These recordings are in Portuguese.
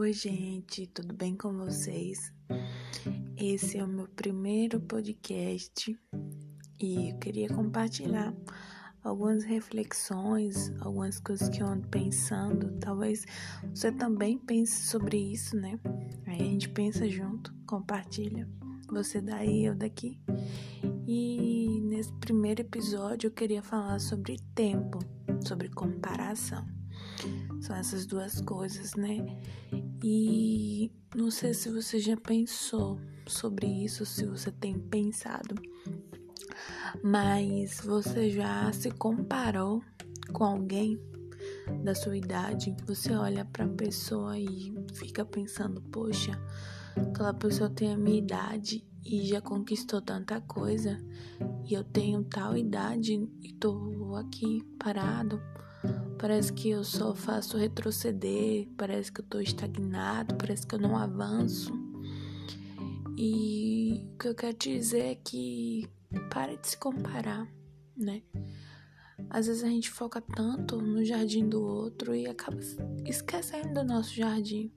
Oi, gente, tudo bem com vocês? Esse é o meu primeiro podcast e eu queria compartilhar algumas reflexões, algumas coisas que eu ando pensando. Talvez você também pense sobre isso, né? Aí a gente pensa junto, compartilha. Você daí, eu daqui. E nesse primeiro episódio eu queria falar sobre tempo, sobre comparação. São essas duas coisas, né? E não sei se você já pensou sobre isso, se você tem pensado, mas você já se comparou com alguém da sua idade? Você olha para a pessoa e fica pensando, poxa, aquela pessoa tem a minha idade e já conquistou tanta coisa, e eu tenho tal idade e tô aqui parado. Parece que eu só faço retroceder, parece que eu tô estagnado, parece que eu não avanço. E o que eu quero dizer é que pare de se comparar, né? Às vezes a gente foca tanto no jardim do outro e acaba esquecendo do nosso jardim.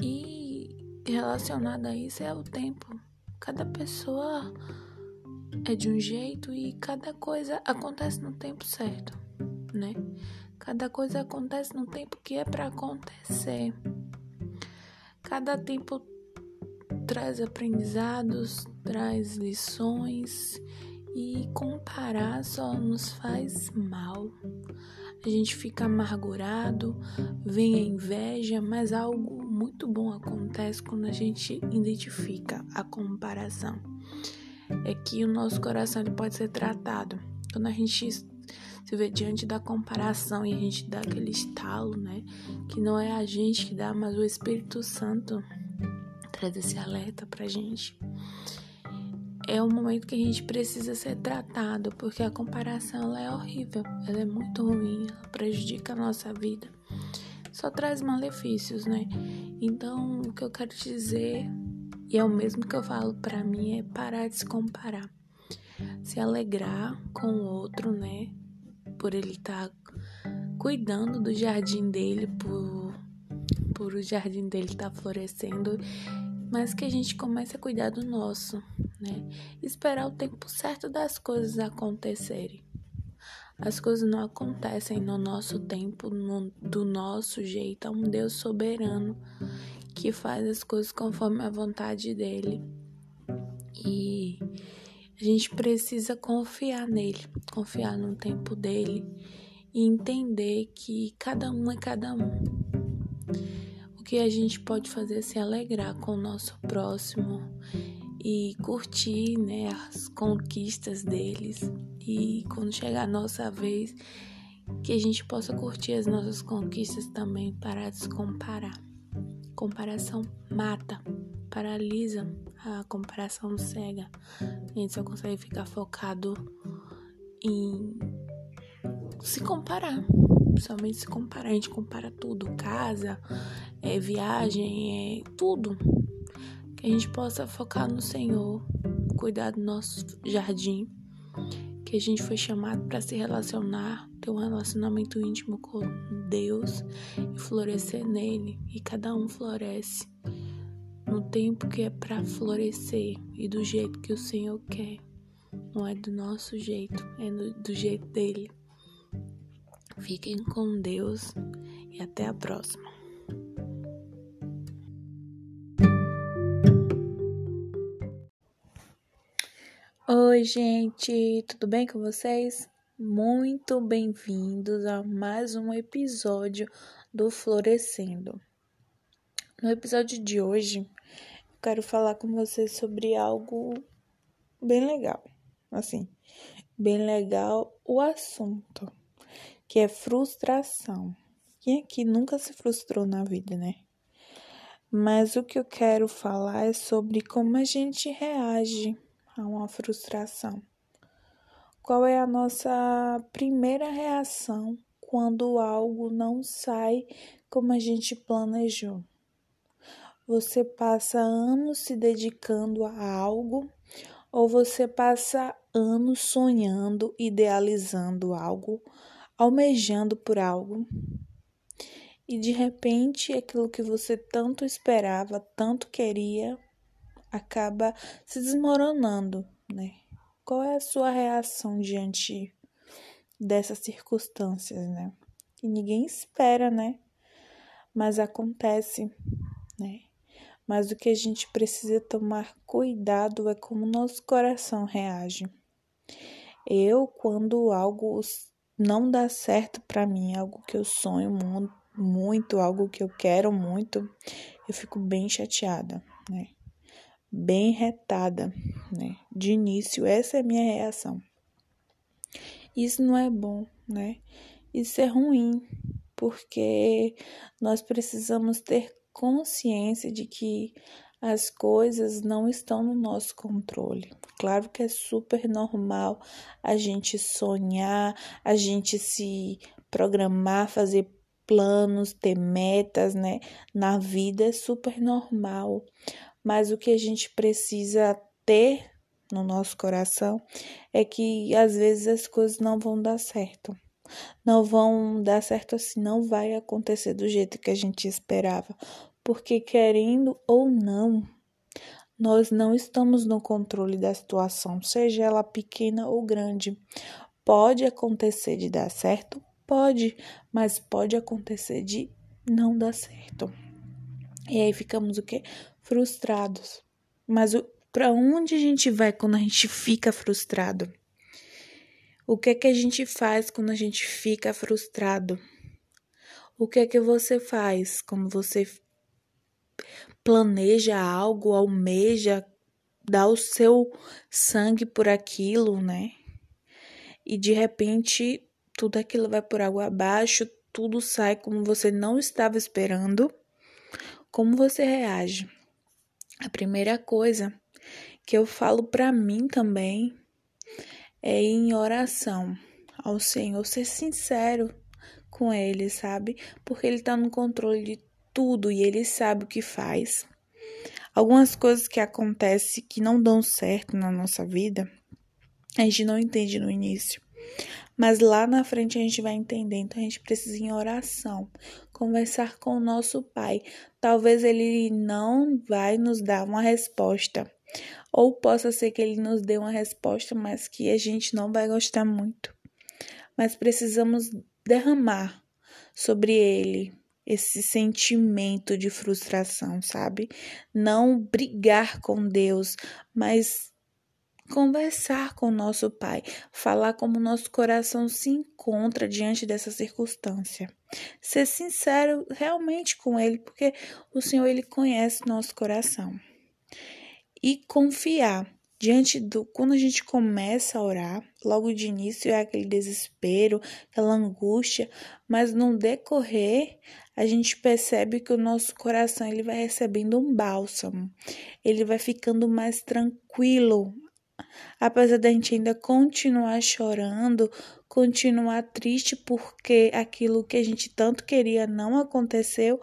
E relacionado a isso é o tempo. Cada pessoa é de um jeito e cada coisa acontece no tempo certo né? Cada coisa acontece no tempo que é para acontecer. Cada tempo traz aprendizados, traz lições e comparar só nos faz mal. A gente fica amargurado, vem a inveja, mas algo muito bom acontece quando a gente identifica a comparação. É que o nosso coração ele pode ser tratado. Quando a gente se vê diante da comparação e a gente dá aquele estalo, né? Que não é a gente que dá, mas o Espírito Santo traz esse alerta pra gente. É um momento que a gente precisa ser tratado, porque a comparação ela é horrível, ela é muito ruim, ela prejudica a nossa vida. Só traz malefícios, né? Então, o que eu quero dizer, e é o mesmo que eu falo para mim, é parar de se comparar. Se alegrar com o outro, né? por ele estar tá cuidando do jardim dele, por, por o jardim dele estar tá florescendo, mas que a gente comece a cuidar do nosso, né? Esperar o tempo certo das coisas acontecerem. As coisas não acontecem no nosso tempo, no, do nosso jeito. É um Deus soberano que faz as coisas conforme a vontade dele. E a gente precisa confiar nele, confiar no tempo dele e entender que cada um é cada um. O que a gente pode fazer é se alegrar com o nosso próximo e curtir né, as conquistas deles. E quando chegar a nossa vez, que a gente possa curtir as nossas conquistas também, parar de se comparar. Comparação mata, paralisa, a comparação cega. A gente só consegue ficar focado em se comparar. Somente se comparar. A gente compara tudo: casa, é, viagem, é tudo. Que a gente possa focar no Senhor, cuidar do nosso jardim. Que a gente foi chamado para se relacionar, ter um relacionamento íntimo com Deus e florescer nele. E cada um floresce no tempo que é para florescer e do jeito que o Senhor quer. Não é do nosso jeito, é do, jeito dele. Fiquem com Deus e até a próxima. Oi, gente, tudo bem com vocês? Muito bem-vindos a mais um episódio do Florescendo. No episódio de hoje, quero falar com você sobre algo bem legal. Assim, bem legal o assunto, que é frustração. Quem aqui nunca se frustrou na vida, né? Mas o que eu quero falar é sobre como a gente reage a uma frustração. Qual é a nossa primeira reação quando algo não sai como a gente planejou? Você passa anos se dedicando a algo ou você passa anos sonhando, idealizando algo, almejando por algo e de repente aquilo que você tanto esperava, tanto queria, acaba se desmoronando, né? Qual é a sua reação diante dessas circunstâncias, né? Que ninguém espera, né? Mas acontece, né? Mas o que a gente precisa tomar cuidado é como nosso coração reage. Eu, quando algo não dá certo para mim, algo que eu sonho muito, algo que eu quero muito, eu fico bem chateada, né? Bem retada, né? De início, essa é a minha reação. Isso não é bom, né? Isso é ruim, porque nós precisamos ter consciência de que as coisas não estão no nosso controle. Claro que é super normal a gente sonhar, a gente se programar, fazer planos, ter metas, né? Na vida é super normal. Mas o que a gente precisa ter no nosso coração é que às vezes as coisas não vão dar certo. Não vão dar certo assim, não vai acontecer do jeito que a gente esperava, porque querendo ou não, nós não estamos no controle da situação, seja ela pequena ou grande. Pode acontecer de dar certo? Pode, mas pode acontecer de não dar certo. E aí ficamos o quê? Frustrados. Mas para onde a gente vai quando a gente fica frustrado? O que é que a gente faz quando a gente fica frustrado? O que é que você faz quando você planeja algo, almeja, dá o seu sangue por aquilo, né? E de repente tudo aquilo vai por água abaixo, tudo sai como você não estava esperando. Como você reage? A primeira coisa que eu falo para mim também é em oração ao Senhor, ser sincero com Ele, sabe? Porque Ele está no controle de tudo e ele sabe o que faz. Algumas coisas que acontecem que não dão certo na nossa vida, a gente não entende no início. Mas lá na frente a gente vai entender. Então a gente precisa em oração, conversar com o nosso Pai. Talvez ele não vai nos dar uma resposta, ou possa ser que ele nos dê uma resposta, mas que a gente não vai gostar muito. Mas precisamos derramar sobre ele esse sentimento de frustração, sabe? Não brigar com Deus, mas conversar com nosso Pai, falar como nosso coração se encontra diante dessa circunstância. Ser sincero realmente com Ele, porque o Senhor ele conhece nosso coração. E confiar diante do quando a gente começa a orar, logo de início é aquele desespero, aquela angústia, mas no decorrer a gente percebe que o nosso coração ele vai recebendo um bálsamo, ele vai ficando mais tranquilo, apesar da gente ainda continuar chorando, continuar triste porque aquilo que a gente tanto queria não aconteceu,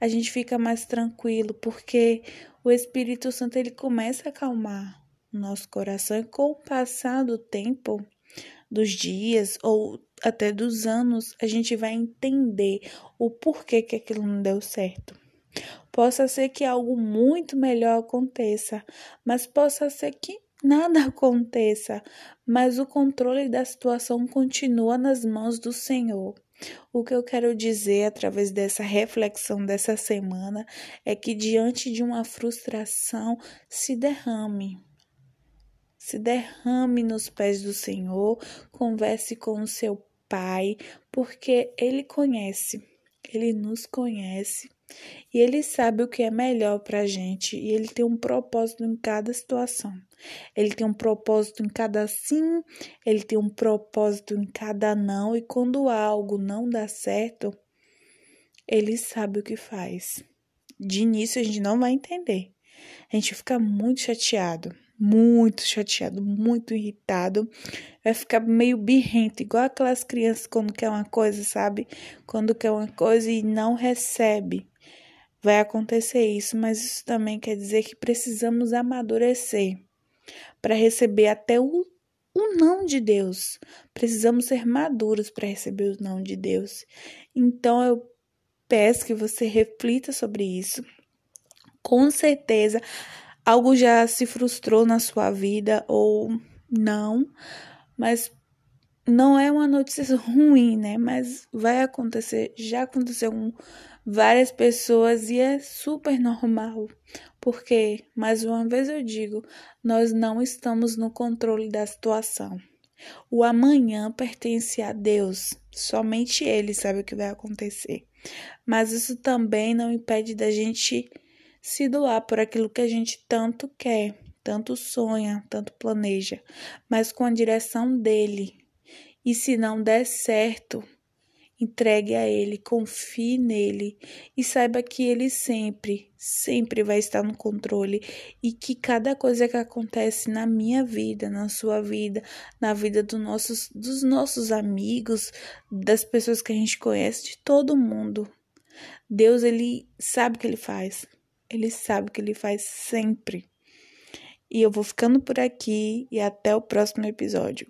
a gente fica mais tranquilo porque o Espírito Santo ele começa a acalmar nosso coração e com o passar do tempo, dos dias ou até dos anos, a gente vai entender o porquê que aquilo não deu certo. Possa ser que algo muito melhor aconteça, mas possa ser que nada aconteça, mas o controle da situação continua nas mãos do Senhor. O que eu quero dizer através dessa reflexão dessa semana é que diante de uma frustração se derrame, se derrame nos pés do Senhor, converse com o seu Pai, porque Ele conhece, Ele nos conhece e Ele sabe o que é melhor para a gente e Ele tem um propósito em cada situação. Ele tem um propósito em cada sim, Ele tem um propósito em cada não, e quando algo não dá certo, Ele sabe o que faz. De início a gente não vai entender, a gente fica muito chateado muito chateado, muito irritado, vai ficar meio birrento, igual aquelas crianças quando quer uma coisa, sabe? Quando quer uma coisa e não recebe. Vai acontecer isso, mas isso também quer dizer que precisamos amadurecer para receber até o, o não de Deus. Precisamos ser maduros para receber o não de Deus. Então eu peço que você reflita sobre isso. Com certeza, algo já se frustrou na sua vida ou não, mas não é uma notícia ruim, né? Mas vai acontecer, já aconteceu com várias pessoas e é super normal. Porque, mais uma vez eu digo, nós não estamos no controle da situação. O amanhã pertence a Deus, somente Ele sabe o que vai acontecer. Mas isso também não impede da gente se doar por aquilo que a gente tanto quer, tanto sonha, tanto planeja, mas com a direção dele. E se não der certo, Entregue a Ele, confie nele e saiba que Ele sempre, sempre vai estar no controle e que cada coisa que acontece na minha vida, na sua vida, na vida dos nossos, dos nossos amigos, das pessoas que a gente conhece, de todo mundo, Deus, Ele sabe o que Ele faz. Ele sabe o que Ele faz sempre. E eu vou ficando por aqui e até o próximo episódio.